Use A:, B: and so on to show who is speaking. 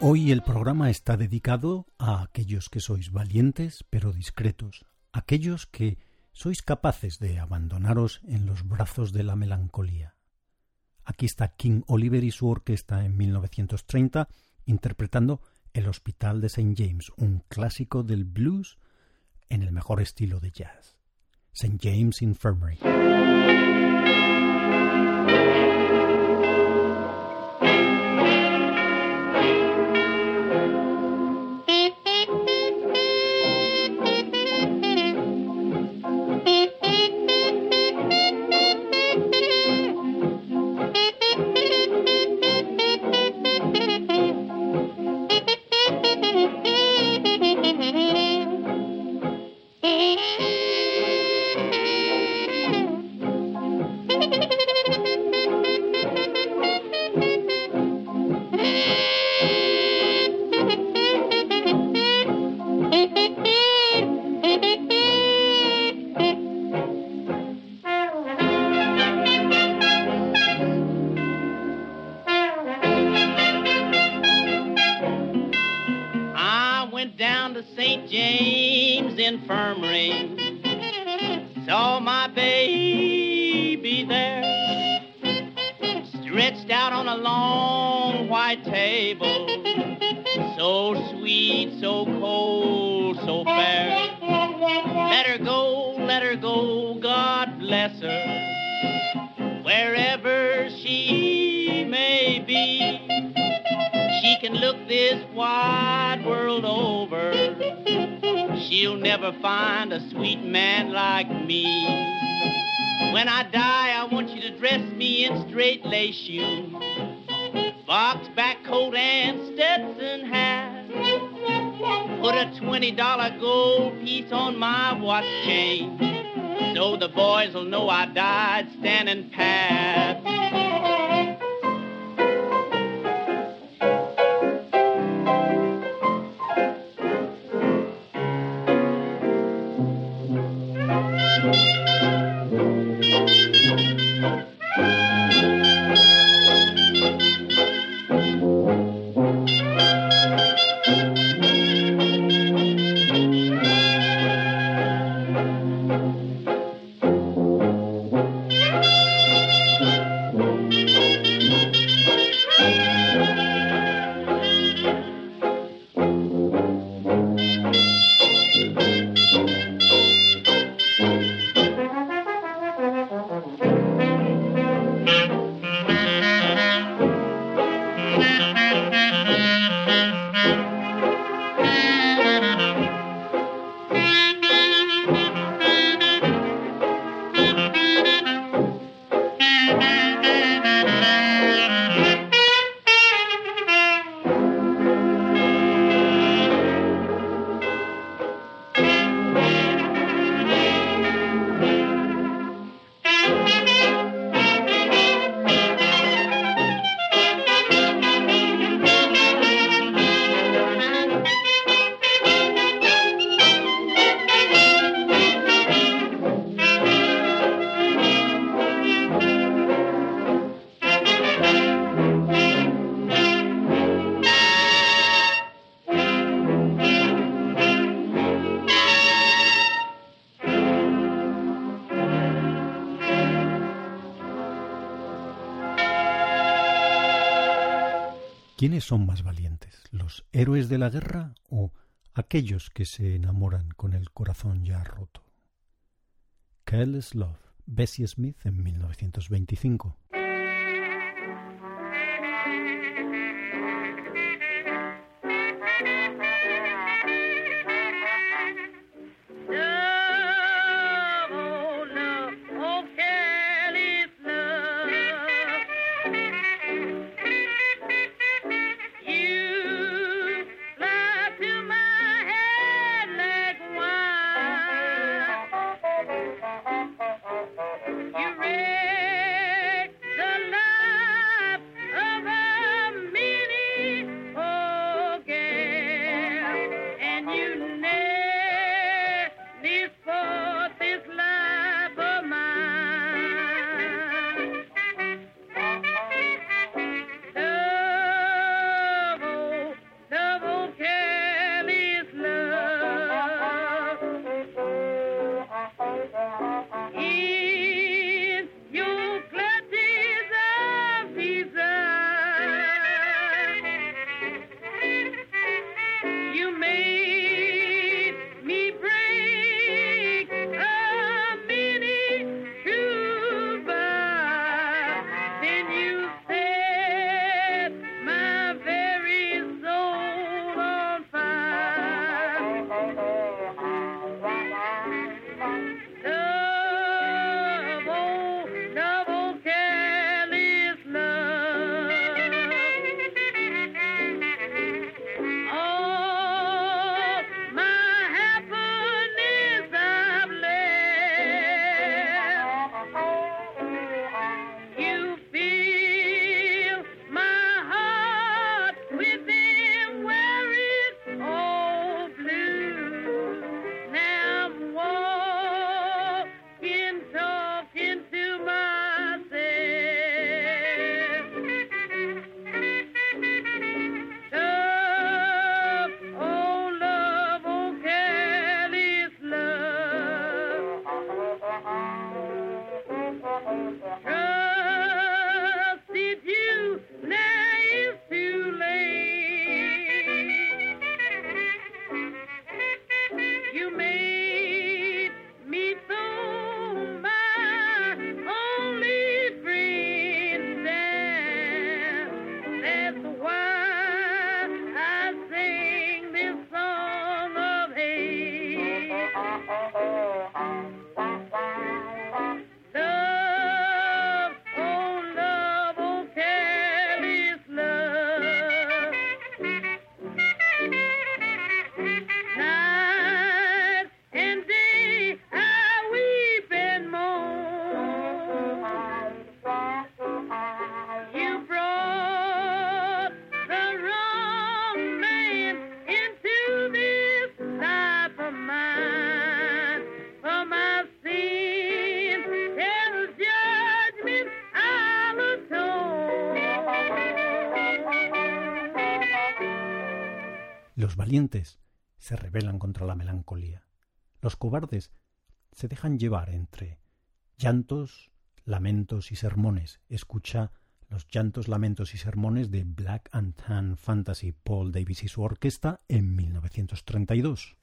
A: Hoy el programa está dedicado a aquellos que sois valientes pero discretos, aquellos que sois capaces de abandonaros en los brazos de la melancolía. Aquí está King Oliver y su orquesta en 1930 interpretando El Hospital de St. James, un clásico del blues en el mejor estilo de jazz. St. James Infirmary.
B: saw my baby there, stretched out on a long white table, so sweet, so cold, so fair. Let her go, let her go, God bless her, wherever she may be. She can look this wide world over She'll never find a sweet man like me. When I die, I want you to dress me in straight lace shoes, box back coat and Stetson hat. Put a $20 gold piece on my watch chain so the boys will know I died standing pat.
A: ¿Quiénes son más valientes, los héroes de la guerra o aquellos que se enamoran con el corazón ya roto? Careless Love, Bessie Smith en 1925. Los valientes se rebelan contra la melancolía. Los cobardes se dejan llevar entre llantos, lamentos y sermones. Escucha los llantos, lamentos y sermones de Black and Tan Fantasy Paul Davis y su orquesta en 1932.